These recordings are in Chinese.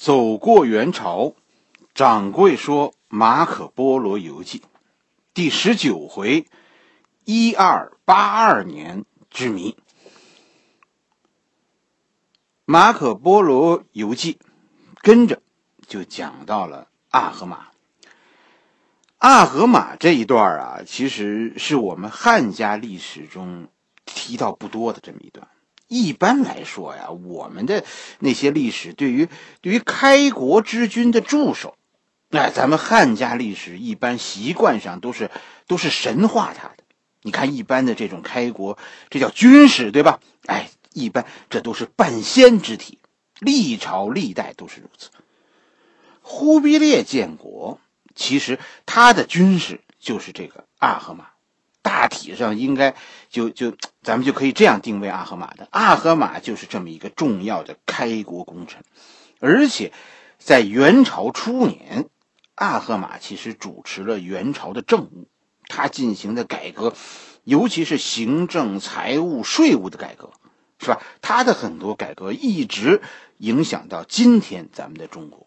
走过元朝，掌柜说《马可波罗游记》第十九回：一二八二年之谜。《马可波罗游记》跟着就讲到了阿合马。阿合马这一段啊，其实是我们汉家历史中提到不多的这么一段。一般来说呀，我们的那些历史对于对于开国之君的助手，哎，咱们汉家历史一般习惯上都是都是神化他的。你看一般的这种开国，这叫军事，对吧？哎，一般这都是半仙之体，历朝历代都是如此。忽必烈建国，其实他的军事就是这个阿合马。大体上应该就就咱们就可以这样定位阿合马的，阿合马就是这么一个重要的开国功臣，而且在元朝初年，阿合马其实主持了元朝的政务，他进行的改革，尤其是行政、财务、税务的改革，是吧？他的很多改革一直影响到今天咱们的中国，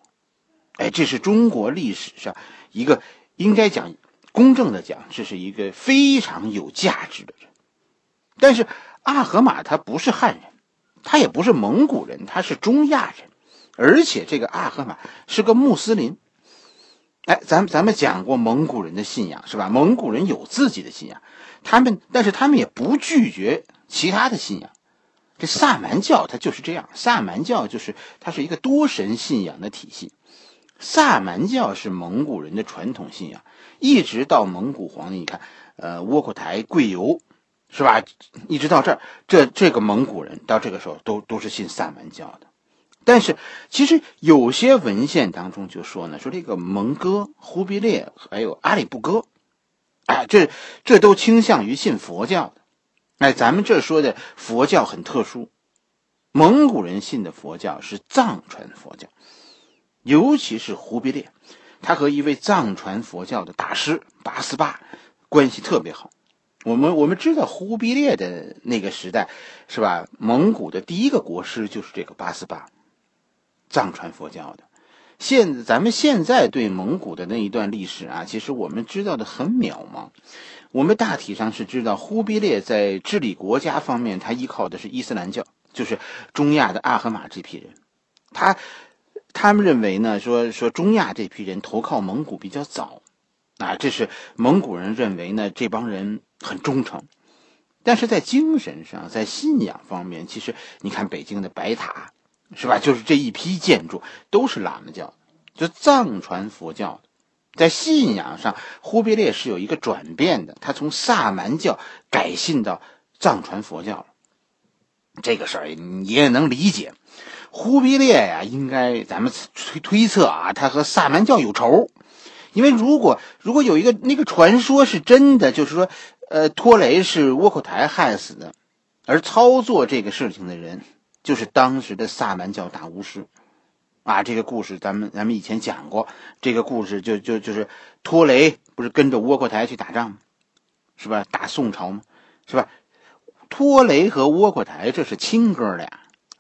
哎，这是中国历史上一个应该讲。公正的讲，这是一个非常有价值的人。但是阿合马他不是汉人，他也不是蒙古人，他是中亚人，而且这个阿合马是个穆斯林。哎，咱咱们讲过蒙古人的信仰是吧？蒙古人有自己的信仰，他们但是他们也不拒绝其他的信仰。这萨满教它就是这样，萨满教就是它是一个多神信仰的体系。萨满教是蒙古人的传统信仰。一直到蒙古皇帝，你看，呃，窝阔台、贵由，是吧？一直到这儿，这这个蒙古人到这个时候都都是信萨满教的。但是，其实有些文献当中就说呢，说这个蒙哥、忽必烈还有阿里不哥，哎，这这都倾向于信佛教的。哎，咱们这说的佛教很特殊，蒙古人信的佛教是藏传佛教，尤其是忽必烈。他和一位藏传佛教的大师八思巴关系特别好。我们我们知道忽必烈的那个时代，是吧？蒙古的第一个国师就是这个八思巴，藏传佛教的。现咱们现在对蒙古的那一段历史啊，其实我们知道的很渺茫。我们大体上是知道，忽必烈在治理国家方面，他依靠的是伊斯兰教，就是中亚的阿合马这批人。他。他们认为呢，说说中亚这批人投靠蒙古比较早，啊，这是蒙古人认为呢，这帮人很忠诚，但是在精神上，在信仰方面，其实你看北京的白塔，是吧？就是这一批建筑都是喇嘛教，就藏传佛教的，在信仰上，忽必烈是有一个转变的，他从萨满教改信到藏传佛教了，这个事儿你也能理解。忽必烈呀，应该咱们推推测啊，他和萨满教有仇，因为如果如果有一个那个传说是真的，就是说，呃，托雷是窝阔台害死的，而操作这个事情的人就是当时的萨满教大巫师，啊，这个故事咱们咱们以前讲过，这个故事就就就是托雷不是跟着窝阔台去打仗吗？是吧？打宋朝吗？是吧？托雷和窝阔台这是亲哥俩。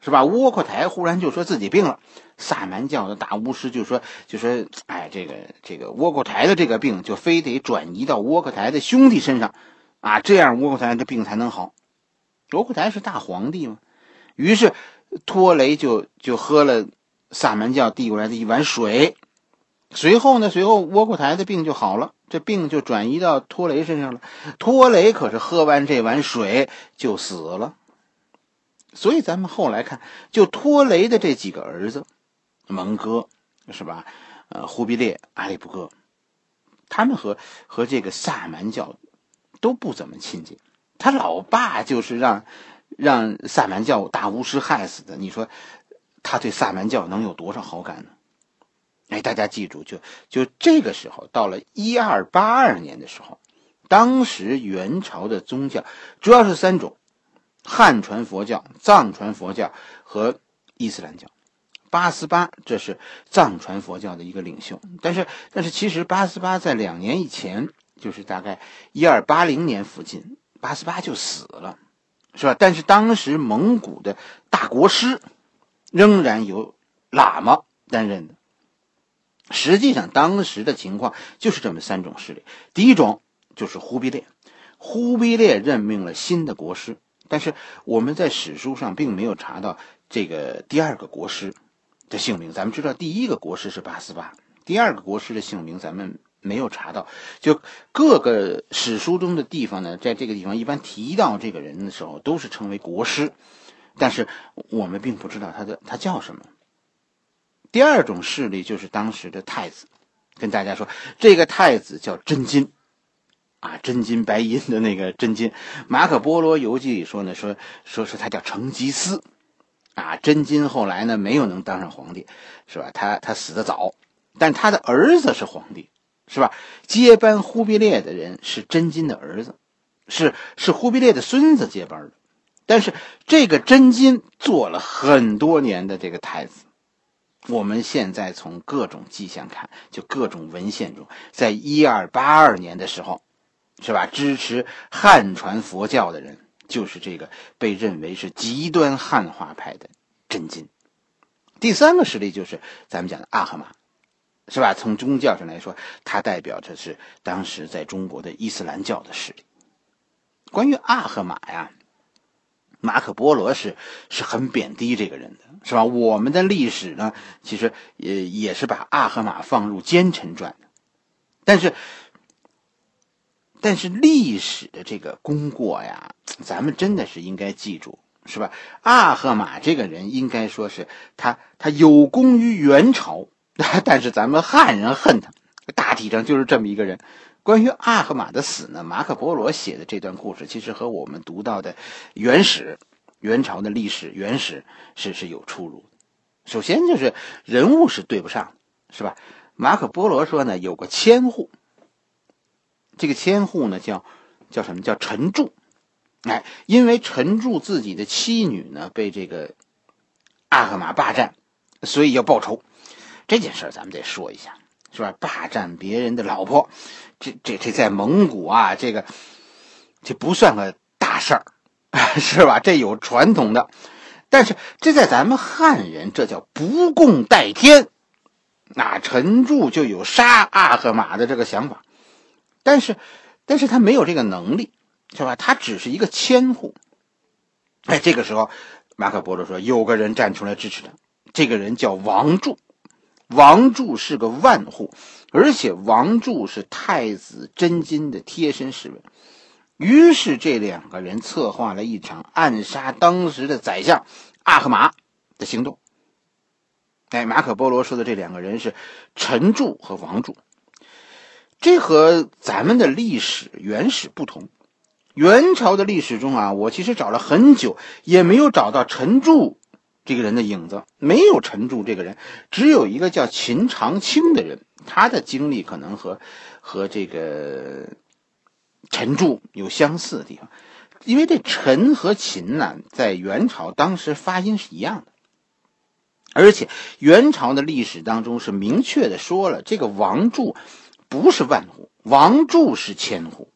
是吧？窝阔台忽然就说自己病了，萨满教的大巫师就说：“就说，哎，这个这个窝阔台的这个病，就非得转移到窝阔台的兄弟身上，啊，这样窝阔台的病才能好。”窝阔台是大皇帝嘛，于是托雷就就喝了萨满教递过来的一碗水，随后呢，随后窝阔台的病就好了，这病就转移到托雷身上了。托雷可是喝完这碗水就死了。所以咱们后来看，就托雷的这几个儿子，蒙哥是吧？呃，忽必烈、阿里不哥，他们和和这个萨满教都不怎么亲近。他老爸就是让让萨满教大巫师害死的。你说他对萨满教能有多少好感呢？哎，大家记住，就就这个时候，到了一二八二年的时候，当时元朝的宗教主要是三种。汉传佛教、藏传佛教和伊斯兰教，八思巴这是藏传佛教的一个领袖。但是，但是其实八思巴在两年以前，就是大概一二八零年附近，八思巴就死了，是吧？但是当时蒙古的大国师仍然由喇嘛担任的。实际上，当时的情况就是这么三种势力。第一种就是忽必烈，忽必烈任命了新的国师，但是我们在史书上并没有查到这个第二个国师的姓名。咱们知道第一个国师是八思巴，第二个国师的姓名咱们没有查到。就各个史书中的地方呢，在这个地方一般提到这个人的时候，都是称为国师，但是我们并不知道他的他叫什么。第二种势力就是当时的太子，跟大家说，这个太子叫真金，啊，真金白银的那个真金。马可波罗游记里说呢，说说是他叫成吉思，啊，真金后来呢没有能当上皇帝，是吧？他他死的早，但他的儿子是皇帝，是吧？接班忽必烈的人是真金的儿子，是是忽必烈的孙子接班的，但是这个真金做了很多年的这个太子。我们现在从各种迹象看，就各种文献中，在一二八二年的时候，是吧？支持汉传佛教的人就是这个被认为是极端汉化派的真金。第三个实力就是咱们讲的阿赫玛，是吧？从宗教上来说，它代表着是当时在中国的伊斯兰教的势力。关于阿赫玛呀。马可波罗是是很贬低这个人的，是吧？我们的历史呢，其实也也是把阿赫玛放入奸臣传的，但是，但是历史的这个功过呀，咱们真的是应该记住，是吧？阿赫玛这个人应该说是他他有功于元朝，但是咱们汉人恨他，大体上就是这么一个人。关于阿赫马的死呢，马可波罗写的这段故事，其实和我们读到的元史、元朝的历史元史是是有出入。首先就是人物是对不上，是吧？马可波罗说呢，有个千户，这个千户呢叫叫什么叫陈柱，哎，因为陈柱自己的妻女呢被这个阿赫马霸占，所以要报仇。这件事咱们得说一下，是吧？霸占别人的老婆。这这这在蒙古啊，这个这不算个大事儿，是吧？这有传统的，但是这在咱们汉人，这叫不共戴天。那陈柱就有杀阿赫玛的这个想法，但是，但是他没有这个能力，是吧？他只是一个千户。哎，这个时候，马可波罗说，有个人站出来支持他，这个人叫王柱。王柱是个万户。而且王柱是太子真金的贴身侍卫，于是这两个人策划了一场暗杀当时的宰相阿赫玛的行动。哎，马可波罗说的这两个人是陈柱和王柱，这和咱们的历史原始不同。元朝的历史中啊，我其实找了很久，也没有找到陈柱这个人的影子，没有陈柱这个人，只有一个叫秦长卿的人。他的经历可能和和这个陈柱有相似的地方，因为这陈和秦呢，在元朝当时发音是一样的，而且元朝的历史当中是明确的说了，这个王柱不是万户，王柱是千户，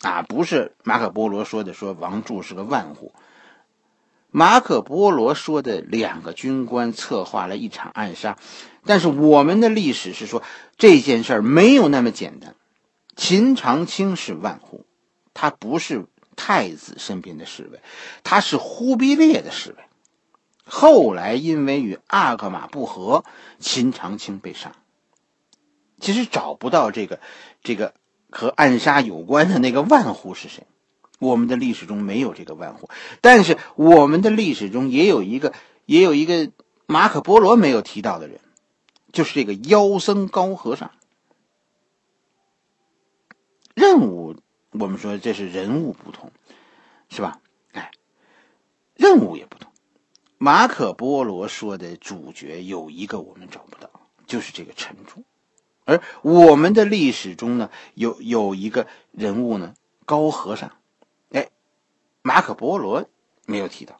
啊，不是马可波罗说的说王柱是个万户。马可波罗说的两个军官策划了一场暗杀，但是我们的历史是说这件事儿没有那么简单。秦长卿是万户，他不是太子身边的侍卫，他是忽必烈的侍卫。后来因为与阿格玛不和，秦长卿被杀。其实找不到这个这个和暗杀有关的那个万户是谁。我们的历史中没有这个万户，但是我们的历史中也有一个，也有一个马可波罗没有提到的人，就是这个妖僧高和尚。任务，我们说这是人物不同，是吧？哎，任务也不同。马可波罗说的主角有一个我们找不到，就是这个陈柱，而我们的历史中呢，有有一个人物呢，高和尚。马可波罗没有提到，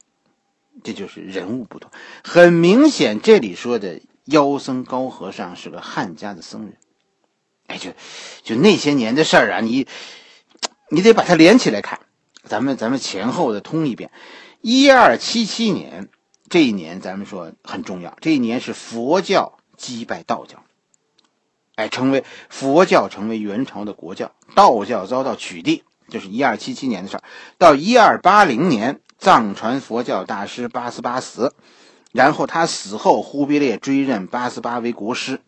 这就是人物不同。很明显，这里说的妖僧高和尚是个汉家的僧人。哎，就就那些年的事儿啊，你你得把它连起来看。咱们咱们前后的通一遍。一二七七年，这一年咱们说很重要，这一年是佛教击败道教，哎，成为佛教成为元朝的国教，道教遭到取缔，就是一二七七年的事儿。到一二八零年，藏传佛教大师八思巴死，然后他死后，忽必烈追认八思巴为国师，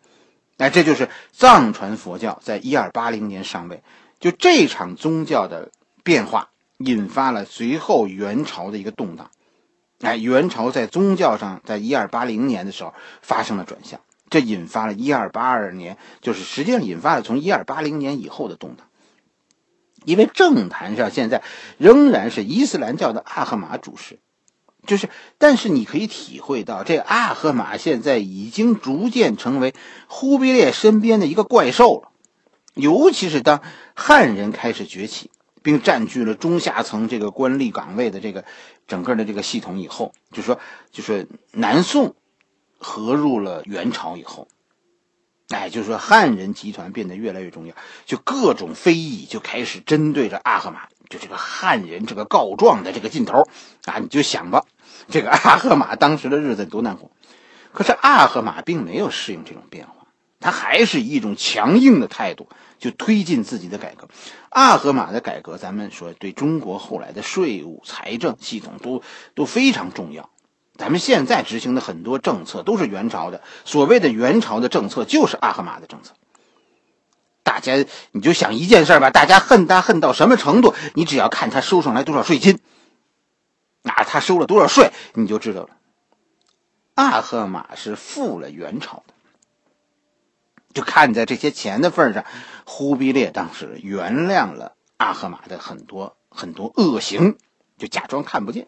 哎，这就是藏传佛教在一二八零年上位。就这场宗教的变化，引发了随后元朝的一个动荡。哎，元朝在宗教上，在一二八零年的时候发生了转向，这引发了一二八二年，就是实际上引发了从一二八零年以后的动荡。因为政坛上现在仍然是伊斯兰教的阿赫玛主事，就是，但是你可以体会到，这阿赫玛现在已经逐渐成为忽必烈身边的一个怪兽了。尤其是当汉人开始崛起，并占据了中下层这个官吏岗位的这个整个的这个系统以后，就说，就说南宋合入了元朝以后，哎，就是说汉人集团变得越来越重要，就各种非议就开始针对着阿赫玛，就这个汉人这个告状的这个劲头啊，你就想吧，这个阿赫玛当时的日子多难过。可是阿赫玛并没有适应这种变化。他还是以一种强硬的态度，就推进自己的改革。阿合马的改革，咱们说对中国后来的税务、财政系统都都非常重要。咱们现在执行的很多政策都是元朝的，所谓的元朝的政策就是阿合马的政策。大家你就想一件事吧，大家恨他恨到什么程度？你只要看他收上来多少税金，那，他收了多少税，你就知道了。阿合马是负了元朝的。就看在这些钱的份上，忽必烈当时原谅了阿赫玛的很多很多恶行，就假装看不见。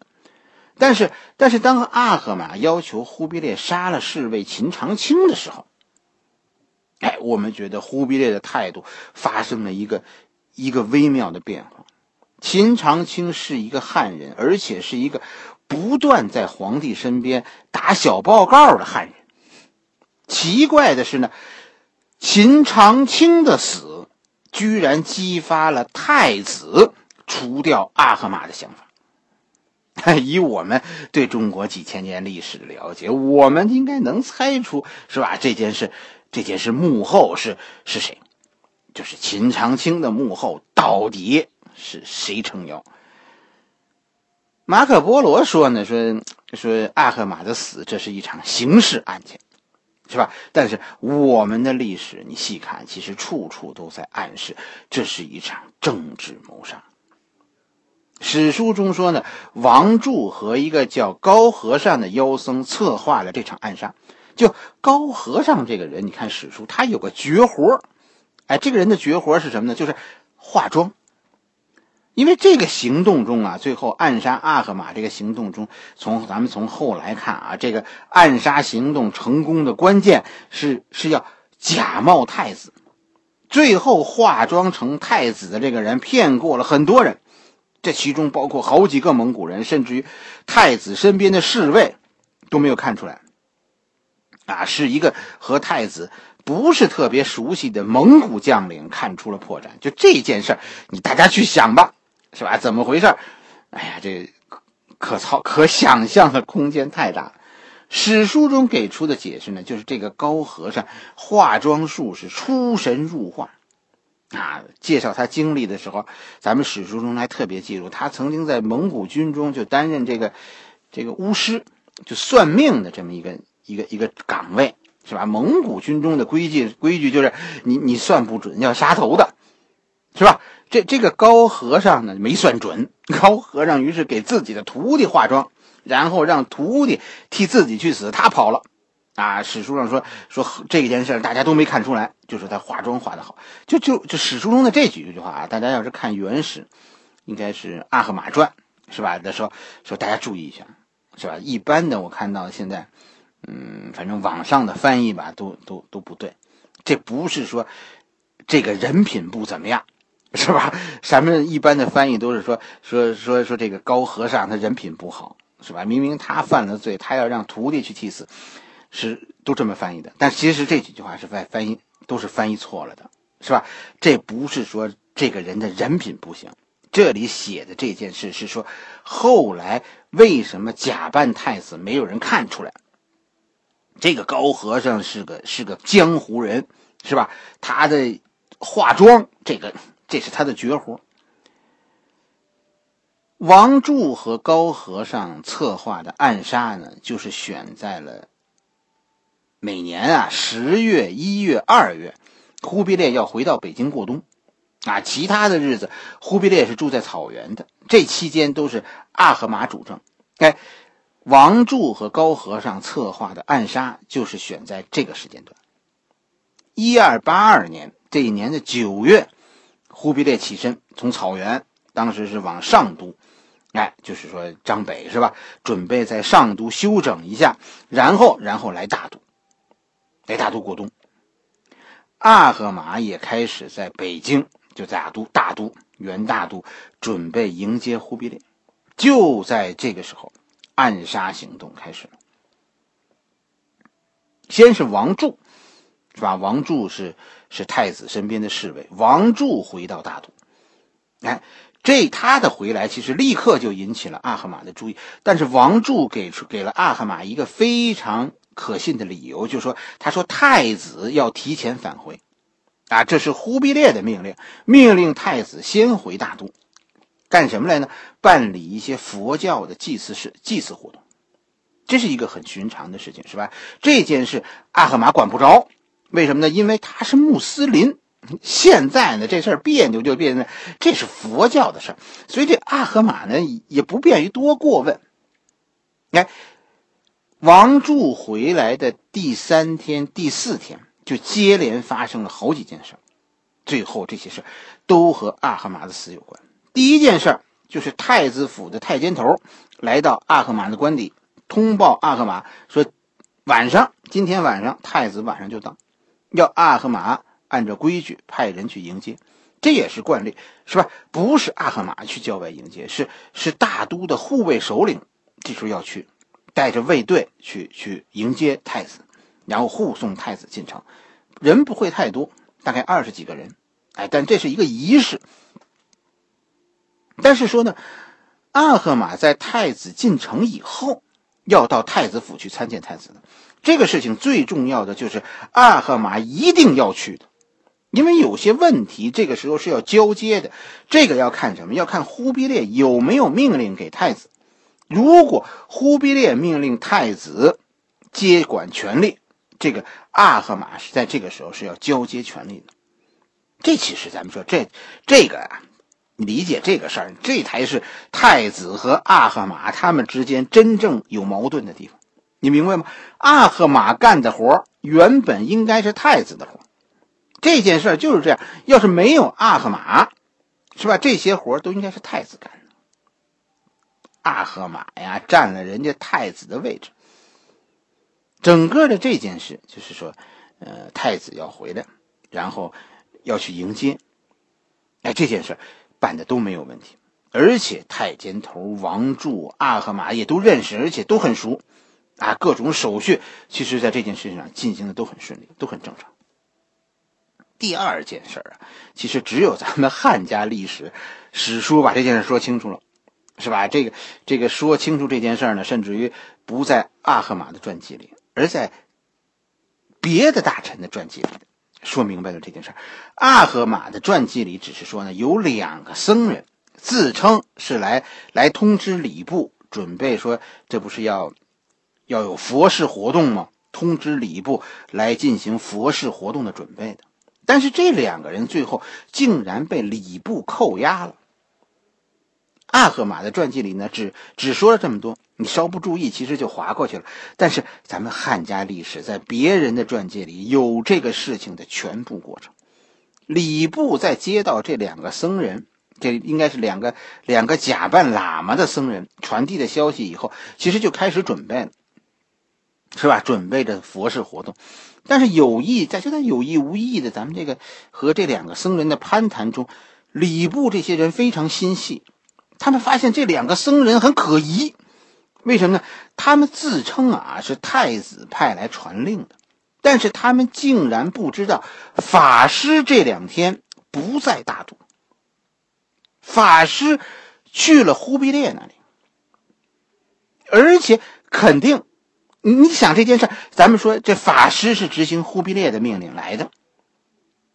但是，但是当阿赫玛要求忽必烈杀了侍卫秦长卿的时候，哎，我们觉得忽必烈的态度发生了一个一个微妙的变化。秦长卿是一个汉人，而且是一个不断在皇帝身边打小报告的汉人。奇怪的是呢。秦长卿的死，居然激发了太子除掉阿赫玛的想法。以我们对中国几千年历史的了解，我们应该能猜出，是吧？这件事，这件事幕后是是谁？就是秦长卿的幕后到底是谁撑腰？马可波罗说呢，说说阿赫玛的死，这是一场刑事案件。是吧？但是我们的历史，你细看，其实处处都在暗示，这是一场政治谋杀。史书中说呢，王柱和一个叫高和尚的妖僧策划了这场暗杀。就高和尚这个人，你看史书，他有个绝活哎，这个人的绝活是什么呢？就是化妆。因为这个行动中啊，最后暗杀阿赫玛这个行动中，从咱们从后来看啊，这个暗杀行动成功的关键是是要假冒太子，最后化妆成太子的这个人骗过了很多人，这其中包括好几个蒙古人，甚至于太子身边的侍卫都没有看出来，啊，是一个和太子不是特别熟悉的蒙古将领看出了破绽。就这件事儿，你大家去想吧。是吧？怎么回事？哎呀，这可操可想象的空间太大。史书中给出的解释呢，就是这个高和尚化妆术是出神入化啊。介绍他经历的时候，咱们史书中还特别记录，他曾经在蒙古军中就担任这个这个巫师，就算命的这么一个一个一个岗位，是吧？蒙古军中的规矩规矩就是你你算不准要杀头的，是吧？这这个高和尚呢没算准，高和尚于是给自己的徒弟化妆，然后让徒弟替自己去死，他跑了。啊，史书上说说这件事大家都没看出来，就是他化妆化的好。就就就史书中的这几句话啊，大家要是看原始，应该是《阿赫玛传》，是吧？的时候说大家注意一下，是吧？一般的我看到现在，嗯，反正网上的翻译吧，都都都不对。这不是说这个人品不怎么样。是吧？咱们一般的翻译都是说说说说这个高和尚他人品不好，是吧？明明他犯了罪，他要让徒弟去替死，是都这么翻译的。但其实这几句话是翻翻译都是翻译错了的，是吧？这不是说这个人的人品不行，这里写的这件事是说，后来为什么假扮太子没有人看出来？这个高和尚是个是个江湖人，是吧？他的化妆，这个这是他的绝活。王柱和高和尚策划的暗杀呢，就是选在了每年啊十月、一月、二月，忽必烈要回到北京过冬，啊，其他的日子忽必烈是住在草原的，这期间都是阿合马主政。哎，王柱和高和尚策划的暗杀就是选在这个时间段。一二八二年这一年的九月，忽必烈起身从草原，当时是往上都。哎，就是说张北是吧？准备在上都休整一下，然后然后来大都，来大都过冬。阿合马也开始在北京，就在大都大都元大都准备迎接忽必烈。就在这个时候，暗杀行动开始了。先是王柱，是吧？王柱是是太子身边的侍卫，王柱回到大都，哎。这他的回来，其实立刻就引起了阿合马的注意。但是王柱给出给了阿合马一个非常可信的理由，就是说，他说太子要提前返回，啊，这是忽必烈的命令，命令太子先回大都，干什么来呢？办理一些佛教的祭祀事、祭祀活动，这是一个很寻常的事情，是吧？这件事阿合马管不着，为什么呢？因为他是穆斯林。现在呢，这事儿别扭就别扭，这是佛教的事儿，所以这阿合马呢也不便于多过问。哎，王柱回来的第三天、第四天，就接连发生了好几件事，最后这些事都和阿赫马的死有关。第一件事就是太子府的太监头来到阿赫马的官邸，通报阿赫马说，晚上今天晚上太子晚上就到，要阿赫马。按照规矩派人去迎接，这也是惯例，是吧？不是阿赫马去郊外迎接，是是大都的护卫首领，这时候要去带着卫队去去迎接太子，然后护送太子进城，人不会太多，大概二十几个人，哎，但这是一个仪式。但是说呢，阿合马在太子进城以后，要到太子府去参见太子的，这个事情最重要的就是阿合马一定要去的。因为有些问题，这个时候是要交接的，这个要看什么？要看忽必烈有没有命令给太子。如果忽必烈命令太子接管权力，这个阿合马是在这个时候是要交接权力的。这其实咱们说这这个啊，理解这个事儿，这才是太子和阿合马他们之间真正有矛盾的地方。你明白吗？阿合马干的活原本应该是太子的活这件事就是这样，要是没有阿合马，是吧？这些活都应该是太子干的。阿合马呀，占了人家太子的位置。整个的这件事就是说，呃，太子要回来，然后要去迎接。哎，这件事办的都没有问题，而且太监头王柱、阿合马也都认识，而且都很熟。啊，各种手续，其实在这件事情上进行的都很顺利，都很正常。第二件事啊，其实只有咱们汉家历史史书把这件事说清楚了，是吧？这个这个说清楚这件事呢，甚至于不在阿合马的传记里，而在别的大臣的传记里说明白了这件事。阿合马的传记里只是说呢，有两个僧人自称是来来通知礼部，准备说这不是要要有佛事活动吗？通知礼部来进行佛事活动的准备的。但是这两个人最后竟然被礼部扣押了。阿赫马的传记里呢，只只说了这么多，你稍不注意，其实就划过去了。但是咱们汉家历史在别人的传记里有这个事情的全部过程。礼部在接到这两个僧人，这应该是两个两个假扮喇嘛的僧人传递的消息以后，其实就开始准备了，是吧？准备着佛事活动。但是有意在就在有意无意的，咱们这个和这两个僧人的攀谈中，礼部这些人非常心细，他们发现这两个僧人很可疑，为什么呢？他们自称啊是太子派来传令的，但是他们竟然不知道法师这两天不在大都。法师去了忽必烈那里，而且肯定，你想这件事，咱们说这法师是执行忽必烈的命令来的，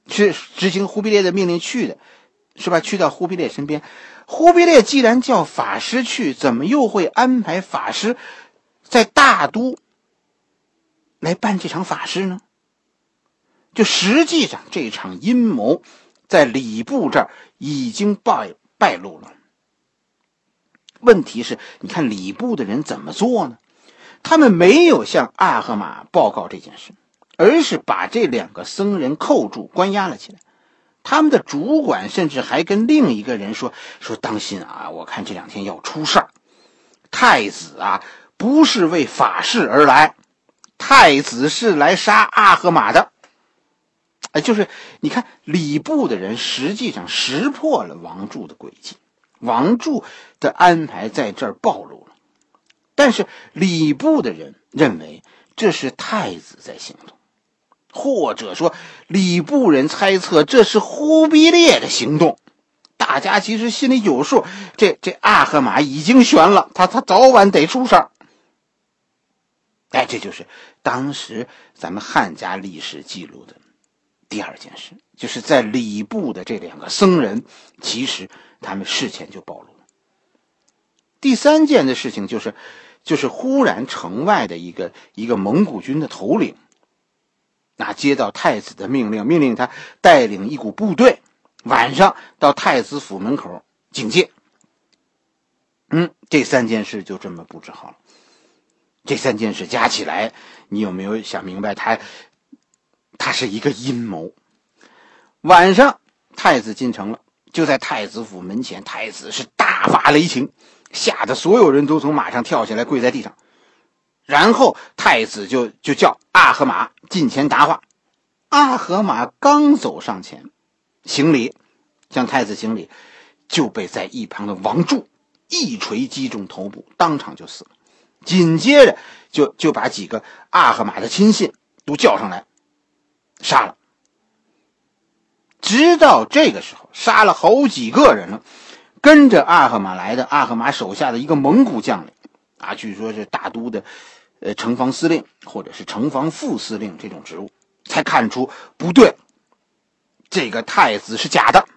是执行忽必烈的命令去的，是吧？去到忽必烈身边，忽必烈既然叫法师去，怎么又会安排法师在大都来办这场法事呢？就实际上这场阴谋，在礼部这儿已经败败露了。问题是，你看礼部的人怎么做呢？他们没有向阿赫玛报告这件事，而是把这两个僧人扣住，关押了起来。他们的主管甚至还跟另一个人说：“说当心啊，我看这两天要出事儿。太子啊，不是为法事而来，太子是来杀阿合马的。”哎，就是你看礼部的人实际上识破了王柱的诡计，王柱的安排在这儿暴露了，但是礼部的人认为这是太子在行动，或者说礼部人猜测这是忽必烈的行动。大家其实心里有数，这这阿赫玛已经悬了，他他早晚得出事儿。哎，这就是当时咱们汉家历史记录的。第二件事，就是在礼部的这两个僧人，其实他们事前就暴露了。第三件的事情就是，就是忽然城外的一个一个蒙古军的头领，那接到太子的命令，命令他带领一股部队，晚上到太子府门口警戒。嗯，这三件事就这么布置好了。这三件事加起来，你有没有想明白？他？他是一个阴谋。晚上，太子进城了，就在太子府门前，太子是大发雷霆，吓得所有人都从马上跳下来，跪在地上。然后太子就就叫阿合马近前答话。阿合马刚走上前，行礼，向太子行礼，就被在一旁的王柱一锤击中头部，当场就死了。紧接着，就就把几个阿合马的亲信都叫上来。杀了，直到这个时候，杀了好几个人了。跟着阿合马来的阿合马手下的一个蒙古将领，啊，据说是大都的，呃，城防司令或者是城防副司令这种职务，才看出不对，这个太子是假的。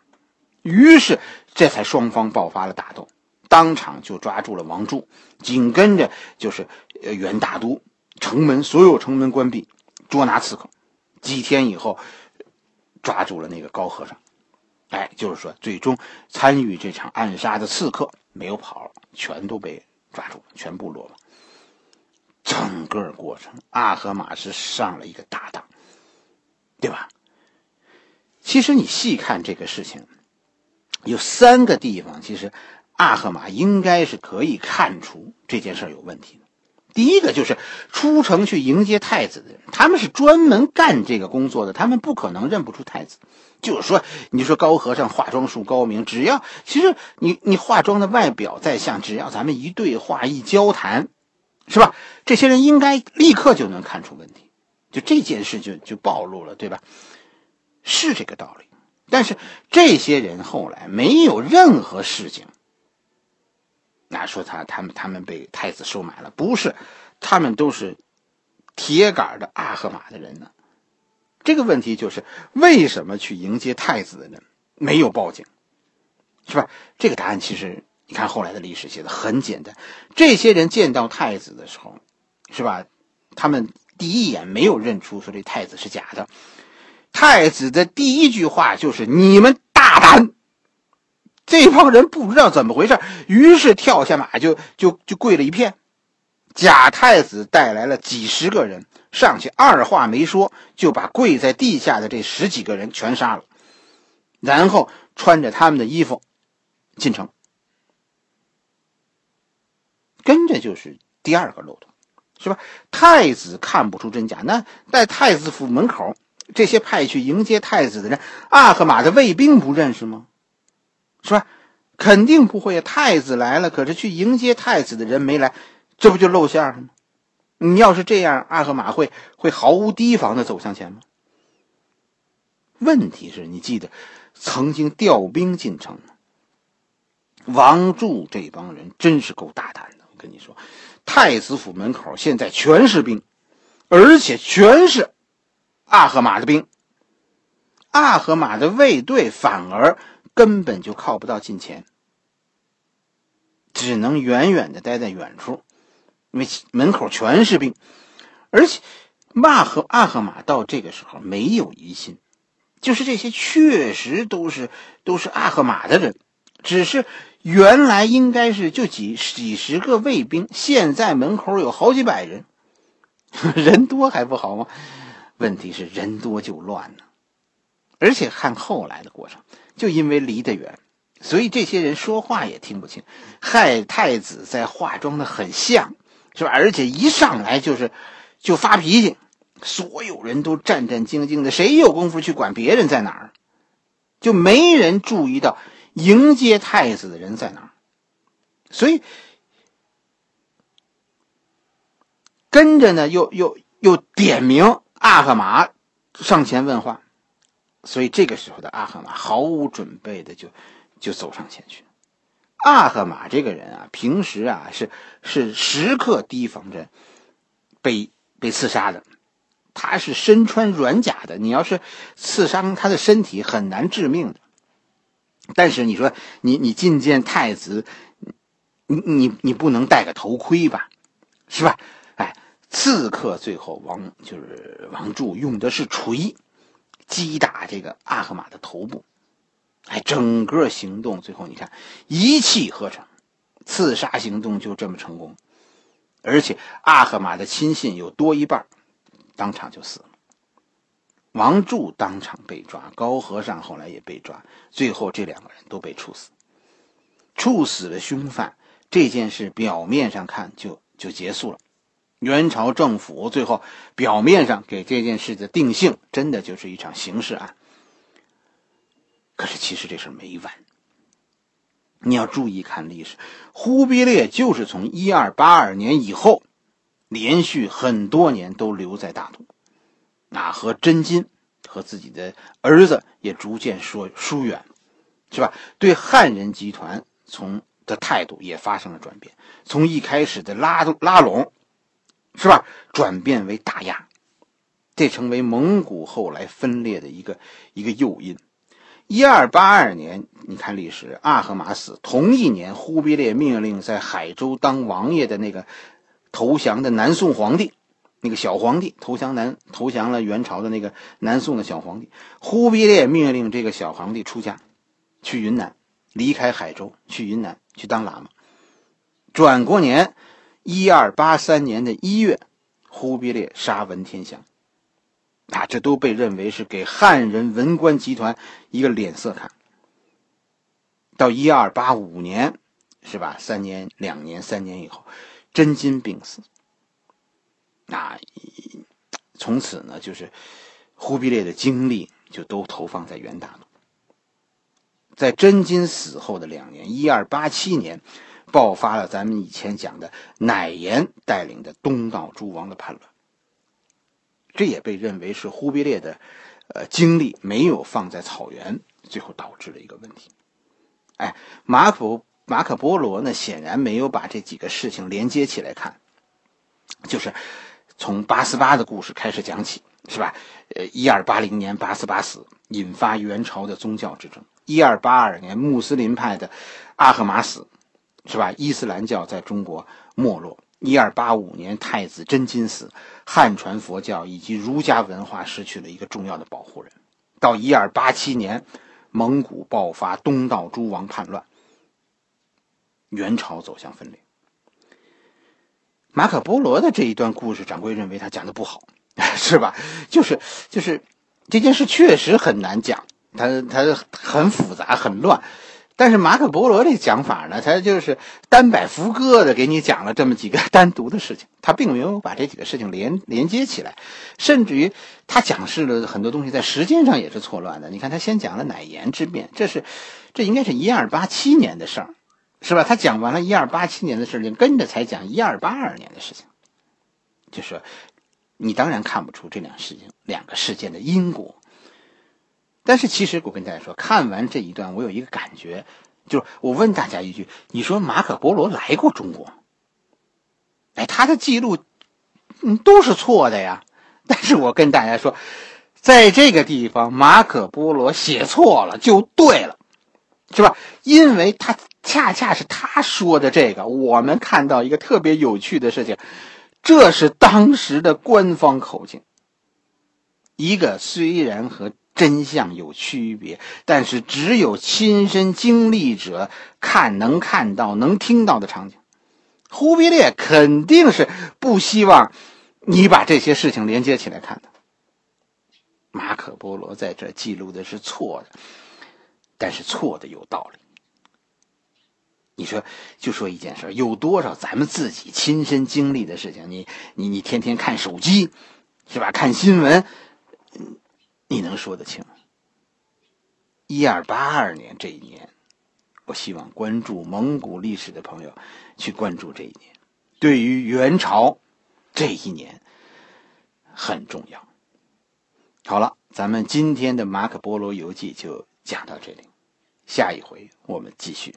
于是这才双方爆发了打斗，当场就抓住了王柱，紧跟着就是呃元大都城门，所有城门关闭，捉拿刺客。几天以后，抓住了那个高和尚，哎，就是说，最终参与这场暗杀的刺客没有跑，全都被抓住，全部落网。整个过程，阿合马是上了一个大当，对吧？其实你细看这个事情，有三个地方，其实阿合马应该是可以看出这件事有问题的。第一个就是出城去迎接太子的人，他们是专门干这个工作的，他们不可能认不出太子。就是说，你说高和尚化妆术高明，只要其实你你化妆的外表再像，只要咱们一对话一交谈，是吧？这些人应该立刻就能看出问题，就这件事就就暴露了，对吧？是这个道理。但是这些人后来没有任何事情。那说他他们他们被太子收买了，不是，他们都是铁杆的阿赫玛的人呢。这个问题就是为什么去迎接太子的人没有报警，是吧？这个答案其实你看后来的历史写的很简单，这些人见到太子的时候，是吧？他们第一眼没有认出说这太子是假的，太子的第一句话就是你们大胆。这帮人不知道怎么回事，于是跳下马就就就跪了一片。贾太子带来了几十个人上去，二话没说就把跪在地下的这十几个人全杀了，然后穿着他们的衣服进城。跟着就是第二个漏洞，是吧？太子看不出真假，那在太子府门口，这些派去迎接太子的人，阿赫马的卫兵不认识吗？是吧？肯定不会。太子来了，可是去迎接太子的人没来，这不就露馅了吗？你要是这样，阿赫马会会毫无提防的走向前吗？问题是你记得曾经调兵进城吗？王柱这帮人真是够大胆的，我跟你说，太子府门口现在全是兵，而且全是阿合马的兵。阿合马的卫队反而根本就靠不到近前，只能远远的待在远处，因为门口全是兵，而且马和阿赫马到这个时候没有疑心，就是这些确实都是都是阿赫马的人，只是。原来应该是就几几十个卫兵，现在门口有好几百人，人多还不好吗？问题是人多就乱呢。而且看后来的过程，就因为离得远，所以这些人说话也听不清。害太子在化妆的很像，是吧？而且一上来就是就发脾气，所有人都战战兢兢的，谁有功夫去管别人在哪儿？就没人注意到。迎接太子的人在哪儿？所以跟着呢，又又又点名阿赫玛上前问话。所以这个时候的阿赫玛毫无准备的就就走上前去。阿赫玛这个人啊，平时啊是是时刻提防着被被刺杀的。他是身穿软甲的，你要是刺伤他的身体，很难致命的。但是你说你你觐见太子，你你你不能戴个头盔吧，是吧？哎，刺客最后王就是王柱用的是锤击打这个阿赫马的头部，哎，整个行动最后你看一气呵成，刺杀行动就这么成功，而且阿赫马的亲信有多一半当场就死了。王柱当场被抓，高和尚后来也被抓，最后这两个人都被处死。处死了凶犯，这件事表面上看就就结束了。元朝政府最后表面上给这件事的定性，真的就是一场刑事案。可是其实这事没完。你要注意看历史，忽必烈就是从一二八二年以后，连续很多年都留在大同。啊，和真金和自己的儿子也逐渐说疏远，是吧？对汉人集团从的态度也发生了转变，从一开始的拉拉拢，是吧？转变为打压，这成为蒙古后来分裂的一个一个诱因。一二八二年，你看历史，阿合马死同一年，忽必烈命令在海州当王爷的那个投降的南宋皇帝。那个小皇帝投降南投降了元朝的那个南宋的小皇帝，忽必烈命令这个小皇帝出家，去云南，离开海州，去云南去当喇嘛。转过年，一二八三年的一月，忽必烈杀文天祥，啊，这都被认为是给汉人文官集团一个脸色看。到一二八五年，是吧？三年、两年、三年以后，真金病死。那从此呢，就是忽必烈的精力就都投放在元大都。在真金死后的两年，一二八七年，爆发了咱们以前讲的乃颜带领的东道诸王的叛乱。这也被认为是忽必烈的呃精力没有放在草原，最后导致了一个问题。哎，马可马可波罗呢，显然没有把这几个事情连接起来看，就是。从八思巴的故事开始讲起，是吧？呃，一二八零年八思巴死，引发元朝的宗教之争。一二八二年穆斯林派的阿赫马死，是吧？伊斯兰教在中国没落。一二八五年太子真金死，汉传佛教以及儒家文化失去了一个重要的保护人。到一二八七年，蒙古爆发东道诸王叛乱，元朝走向分裂。马可波罗的这一段故事，掌柜认为他讲的不好，是吧？就是就是这件事确实很难讲，他他很复杂很乱。但是马可波罗这讲法呢，他就是单摆浮歌的给你讲了这么几个单独的事情，他并没有把这几个事情连连接起来，甚至于他讲述了很多东西在时间上也是错乱的。你看，他先讲了乃颜之变，这是这应该是一二八七年的事儿。是吧？他讲完了一二八七年的事情，跟着才讲一二八二年的事情，就说你当然看不出这两事情两个事件的因果。但是其实我跟大家说，看完这一段，我有一个感觉，就是我问大家一句：你说马可波罗来过中国？哎，他的记录，嗯，都是错的呀。但是我跟大家说，在这个地方，马可波罗写错了就对了，是吧？因为他恰恰是他说的这个，我们看到一个特别有趣的事情，这是当时的官方口径。一个虽然和真相有区别，但是只有亲身经历者看能看到、能听到的场景。忽必烈肯定是不希望你把这些事情连接起来看的。马可波罗在这记录的是错的，但是错的有道理。你说，就说一件事，有多少咱们自己亲身经历的事情？你你你天天看手机，是吧？看新闻。你能说得清？一二八二年这一年，我希望关注蒙古历史的朋友去关注这一年，对于元朝这一年很重要。好了，咱们今天的马可波罗游记就讲到这里，下一回我们继续。